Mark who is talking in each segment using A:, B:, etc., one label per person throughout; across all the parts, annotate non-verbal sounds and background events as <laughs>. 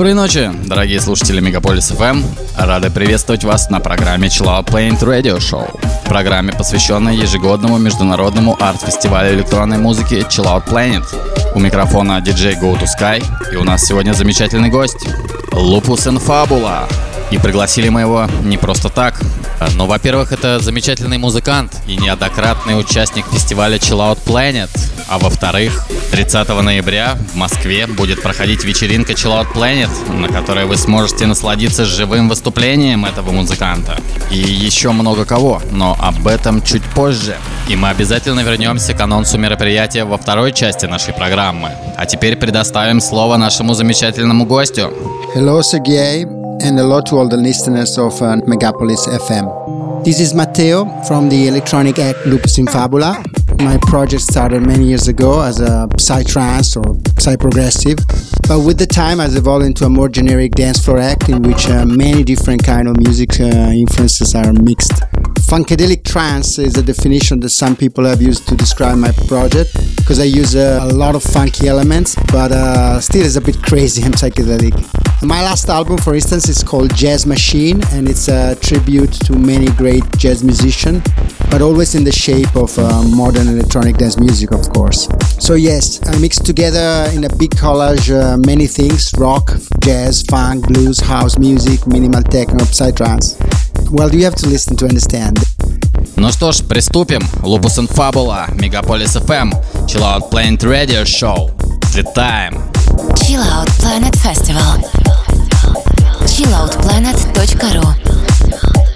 A: Доброй ночи, дорогие слушатели Мегаполис FM. Рады приветствовать вас на программе Chill Out Paint Radio Show. Программе, посвященной ежегодному международному арт-фестивалю электронной музыки Chill Out Planet. У микрофона диджей Go to Sky, и у нас сегодня замечательный гость and Fabula. И пригласили мы его не просто так. Но, во-первых, это замечательный музыкант и неоднократный участник фестиваля Chill Out Planet. А во-вторых, 30 ноября в Москве будет проходить вечеринка Chill Out Planet, на которой вы сможете насладиться живым выступлением этого музыканта. И еще много кого, но об этом чуть позже. И мы обязательно вернемся к анонсу мероприятия во второй части нашей программы. А теперь предоставим слово нашему замечательному гостю.
B: Hello, Sergey, and hello to all the listeners of uh, Megapolis FM. This is Matteo from the electronic act Lupus in Fabula. My project started many years ago as a psytrance or psy-progressive, but with the time has evolved into a more generic dance floor act in which uh, many different kind of music uh, influences are mixed. Funkadelic trance is a definition that some people have used to describe my project because I use uh, a lot of funky elements, but uh, still is a bit crazy and <laughs> psychedelic. My last album, for instance, is called Jazz Machine, and it's a tribute to many great jazz musicians, but always in the shape of uh, modern electronic dance music, of course. So yes, I mixed together in a big collage uh, many things: rock, jazz, funk, blues, house music, minimal techno, psytrance. Well, you have to listen to understand.
A: Ну что ж, приступим. Lupus and Fabula, Megapolis FM, Chill Out Planet Radio Show. Взлетаем.
C: Chill Out Planet Festival. chilloutplanet.ru chilloutplanet.ru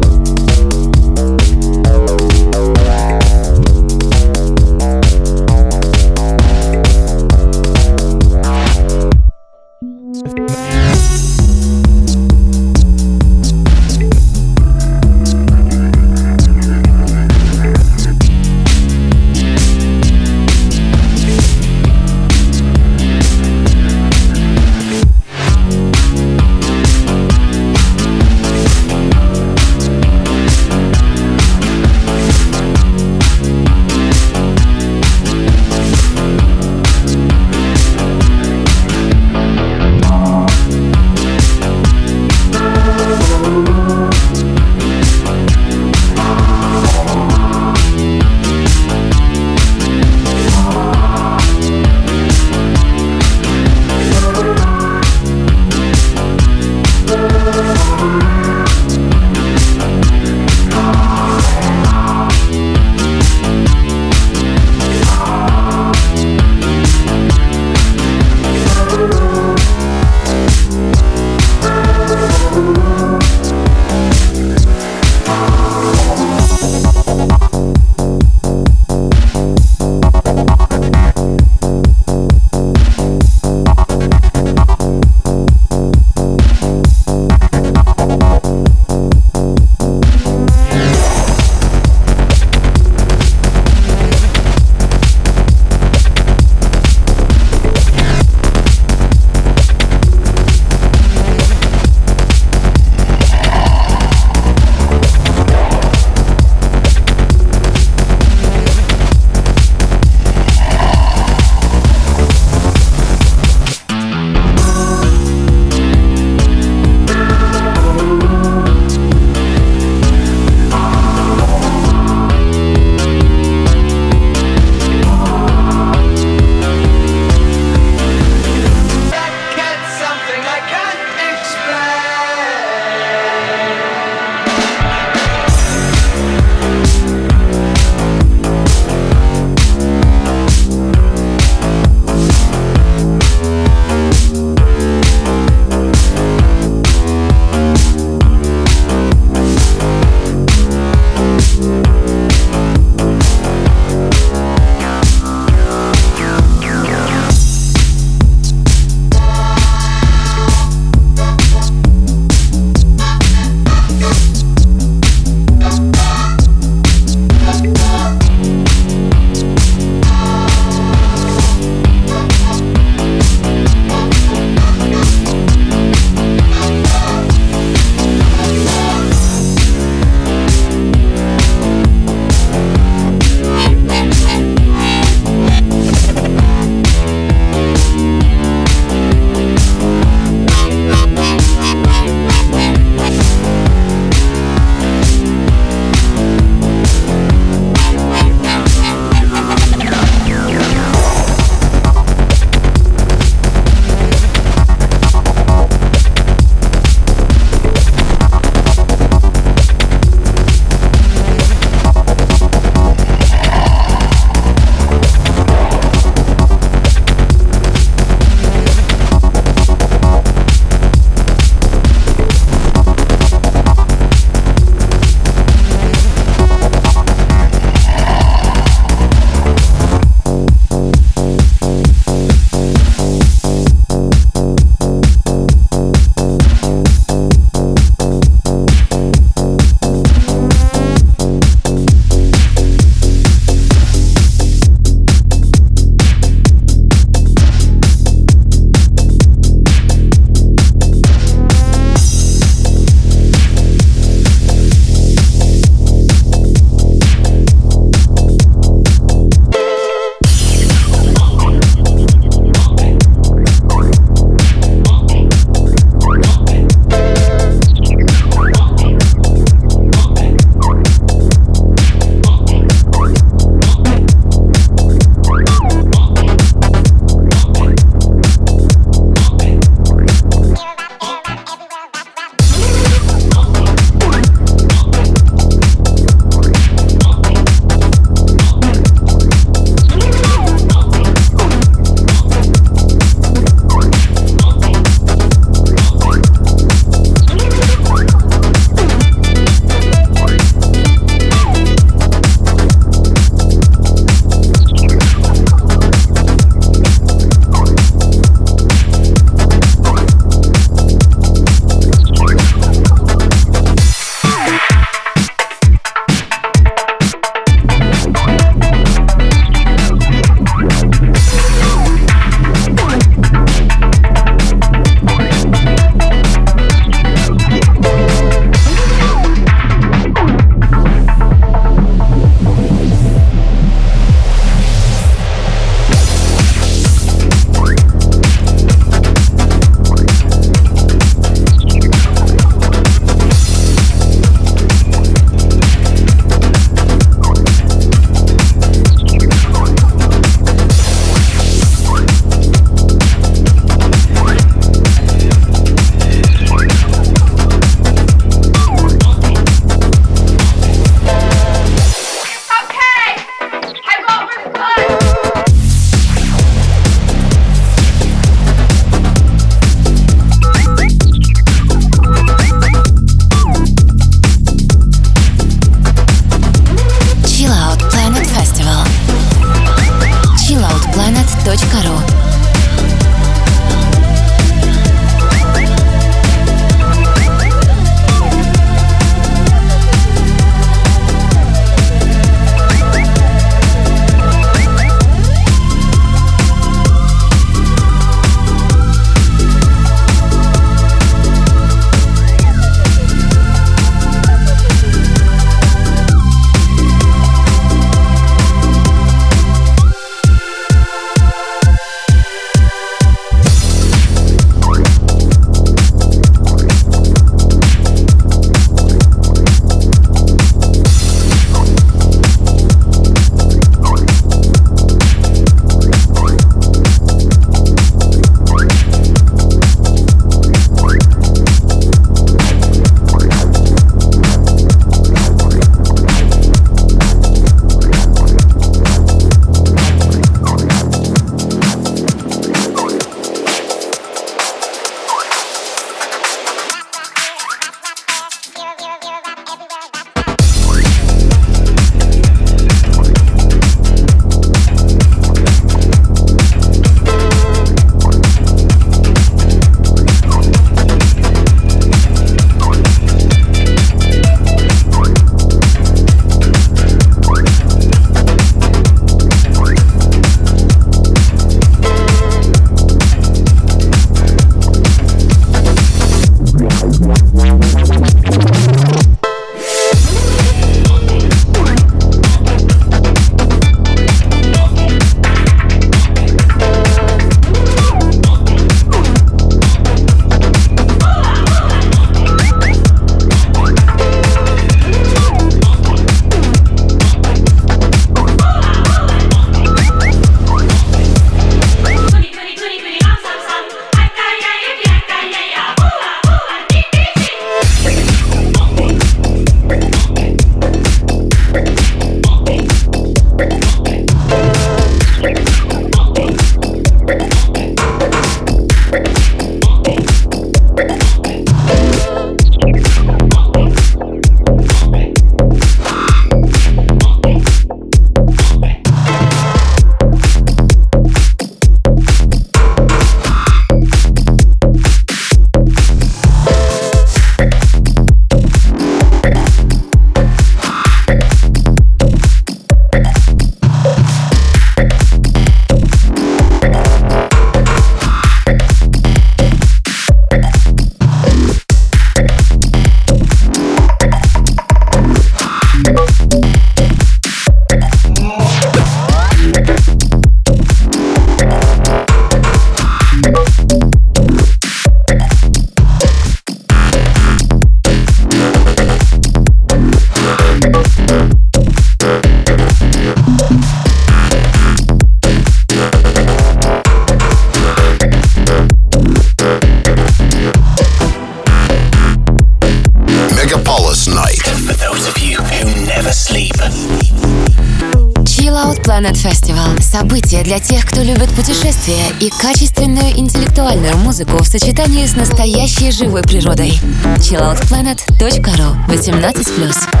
C: и качественную интеллектуальную музыку в сочетании с настоящей живой природой. chilloutplanet.ru 18+.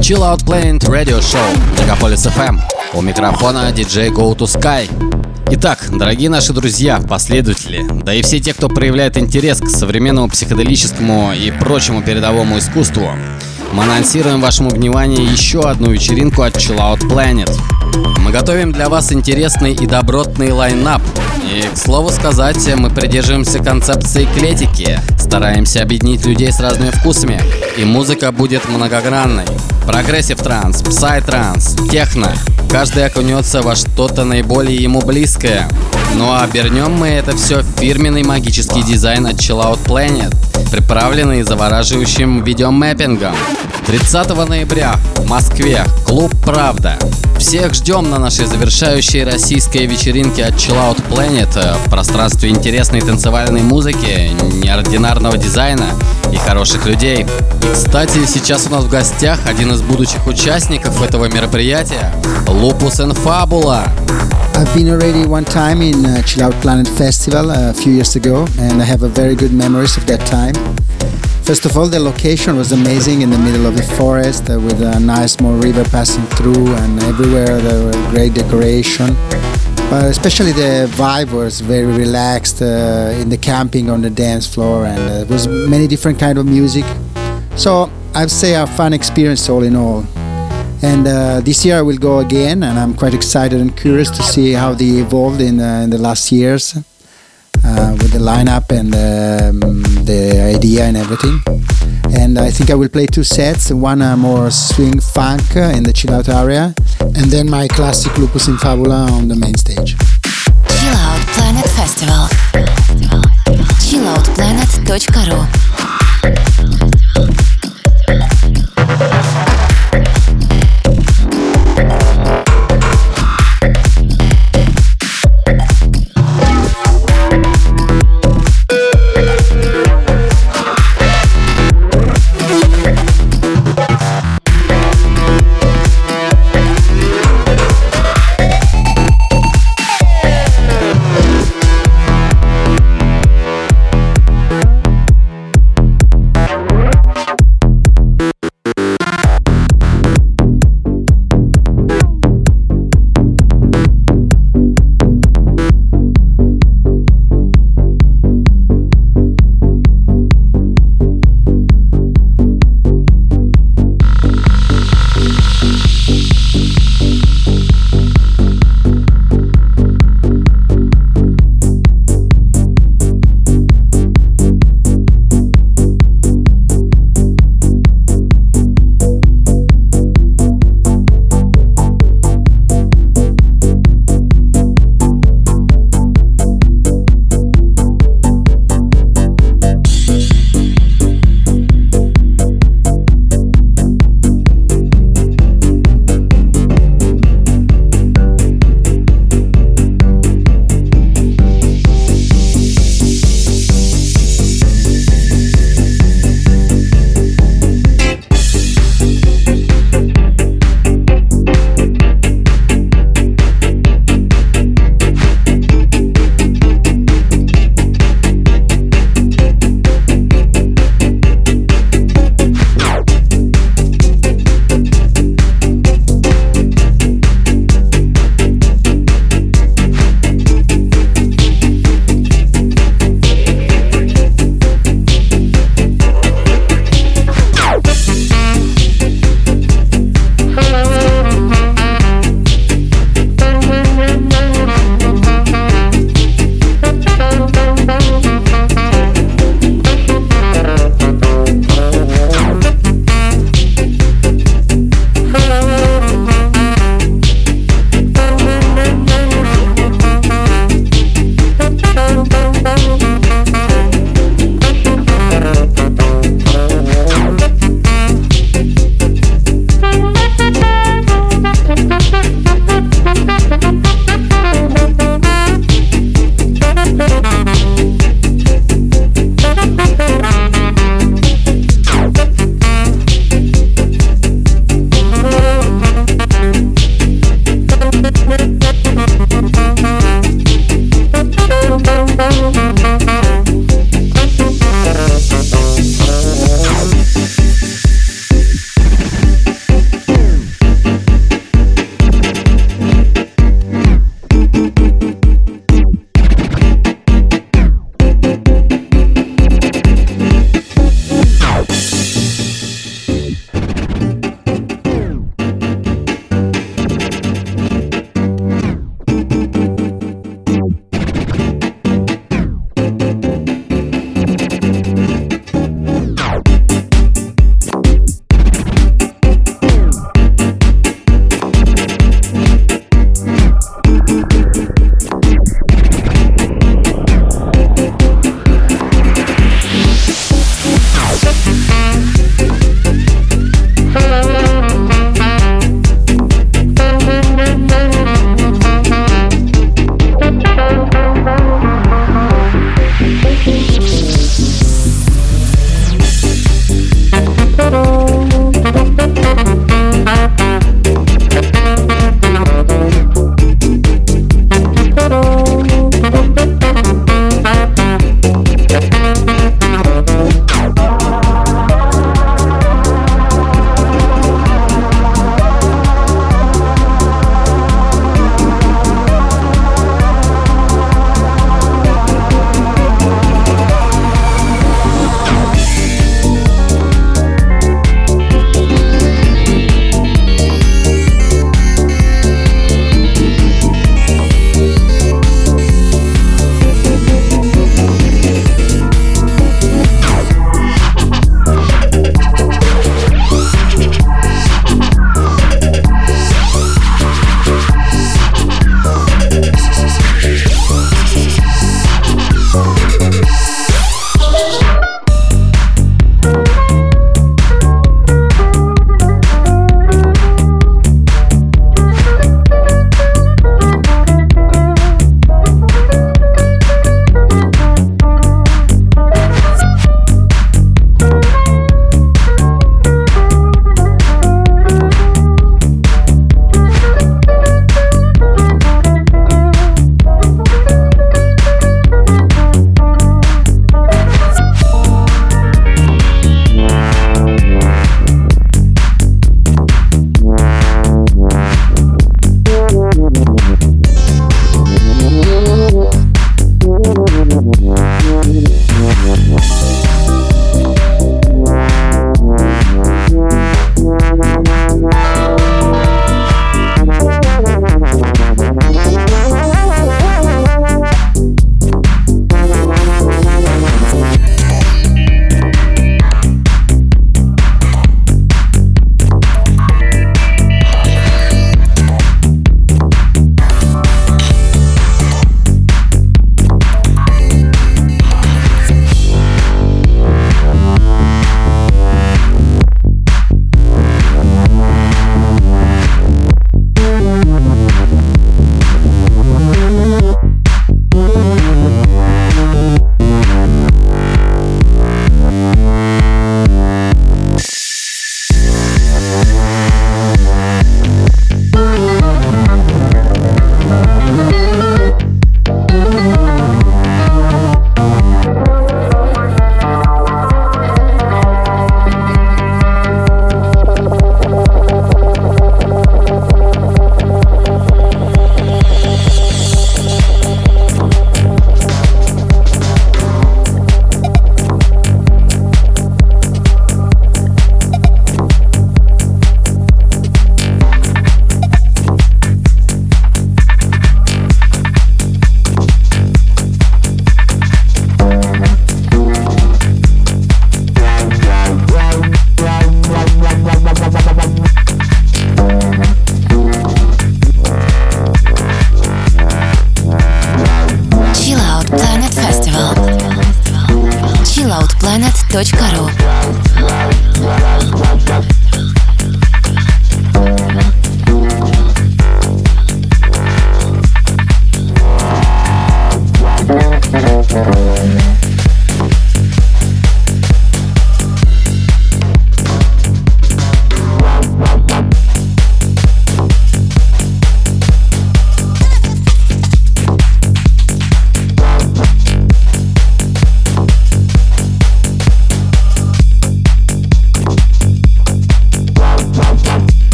A: Chill Out Planet Radio Show Мегаполис FM. У микрофона DJ Go to Sky. Итак, дорогие наши друзья, последователи, да и все те, кто проявляет интерес к современному психоделическому и прочему передовому искусству, мы анонсируем вашему вниманию еще одну вечеринку от Chill Out Planet. Мы готовим для вас интересный и добротный line-up. И, к слову сказать, мы придерживаемся концепции эклектики, стараемся объединить людей с разными вкусами, и музыка будет многогранной. Progressive trance, psy trance, техно. Каждый окунется во что-то наиболее ему близкое. Ну а обернем мы это все в фирменный магический дизайн от Chill Out Planet, приправленный завораживающим видеомэппингом. 30 ноября в Москве клуб «Правда». Всех ждем на нашей завершающей российской вечеринке от Chill Out Planet в пространстве интересной танцевальной музыки, неординарного дизайна и хороших людей. И, кстати, сейчас у нас в гостях один из будущих участников этого мероприятия – and Fabula.
B: I've been already one time in uh, Chill Out Planet Festival uh, a few years ago, and I have a very good memories of that time. First of all, the location was amazing in the middle of the forest uh, with a nice small river passing through, and everywhere there were great decoration. But especially the vibe was very relaxed uh, in the camping on the dance floor, and uh, there was many different kind of music. So I'd say a fun experience all in all. And uh, this year I will go again, and I'm quite excited and curious to see how they evolved in, uh, in the last years uh, with the lineup and um, the idea and everything. And I think I will play two sets one uh, more swing funk uh, in the chill out area, and then my classic Lupus in Fabula on the main stage.
C: Chill Out Planet Festival. chilloutplanet.ru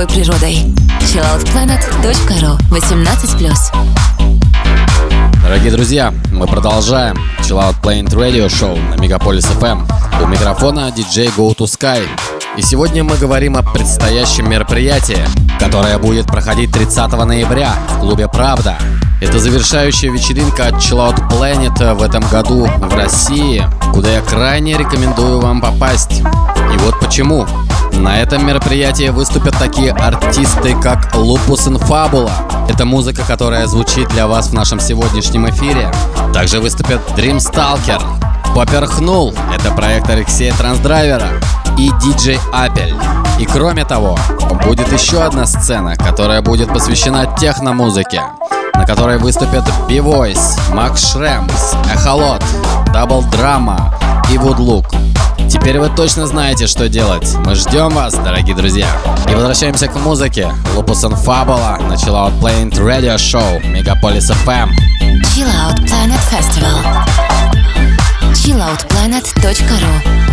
C: живой природой. chilloutplanet.ru 18+.
A: Дорогие друзья, мы продолжаем Chill Out Planet Radio Show на Мегаполис FM. У микрофона DJ Go to Sky. И сегодня мы говорим о предстоящем мероприятии, которое будет проходить 30 ноября в клубе «Правда». Это завершающая вечеринка от Chill Out Planet в этом году в России, куда я крайне рекомендую вам попасть. И вот почему. На этом мероприятии выступят такие артисты, как Lupus in Fabula. Это музыка, которая звучит для вас в нашем сегодняшнем эфире. Также выступят Dream Stalker, Поперхнул — это проект Алексея Трансдрайвера и диджей Апель. И кроме того, будет еще одна сцена, которая будет посвящена техномузыке, на которой выступят B-Voice, Макс Шремс, Эхолот, Double Drama и Вудлук. Теперь вы точно знаете, что делать. Мы ждем вас, дорогие друзья. И возвращаемся к музыке. Lupus and Fabula начала от Planet Radio Show Megapolis FM.
C: Chill Out Planet Festival. chilloutplanet.ru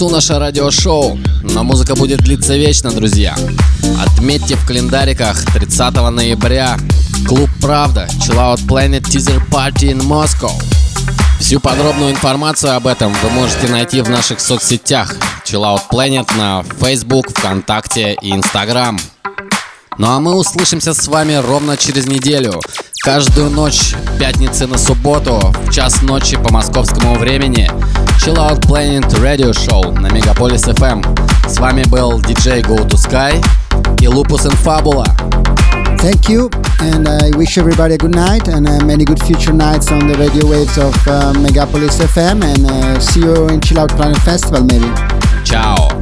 A: концу наше радиошоу, но музыка будет длиться вечно, друзья. Отметьте в календариках 30 ноября Клуб «Правда» Chill Out Planet Teaser Party in Moscow. Всю подробную информацию об этом вы можете найти в наших соцсетях Chill Out Planet на Facebook, ВКонтакте и Instagram. Ну а мы услышимся с вами ровно через неделю. Каждую ночь, пятницы на субботу, в час ночи по московскому времени. Chill Out Planet Radio Show на Мегаполис FM. С вами был DJ Go to Sky и Lupus and Fabula.
B: Thank you, and I wish everybody a good night and uh, many good future nights on the radio waves of uh, Megapolis FM. And uh, see you in Chill Out Planet Festival, maybe.
A: Ciao.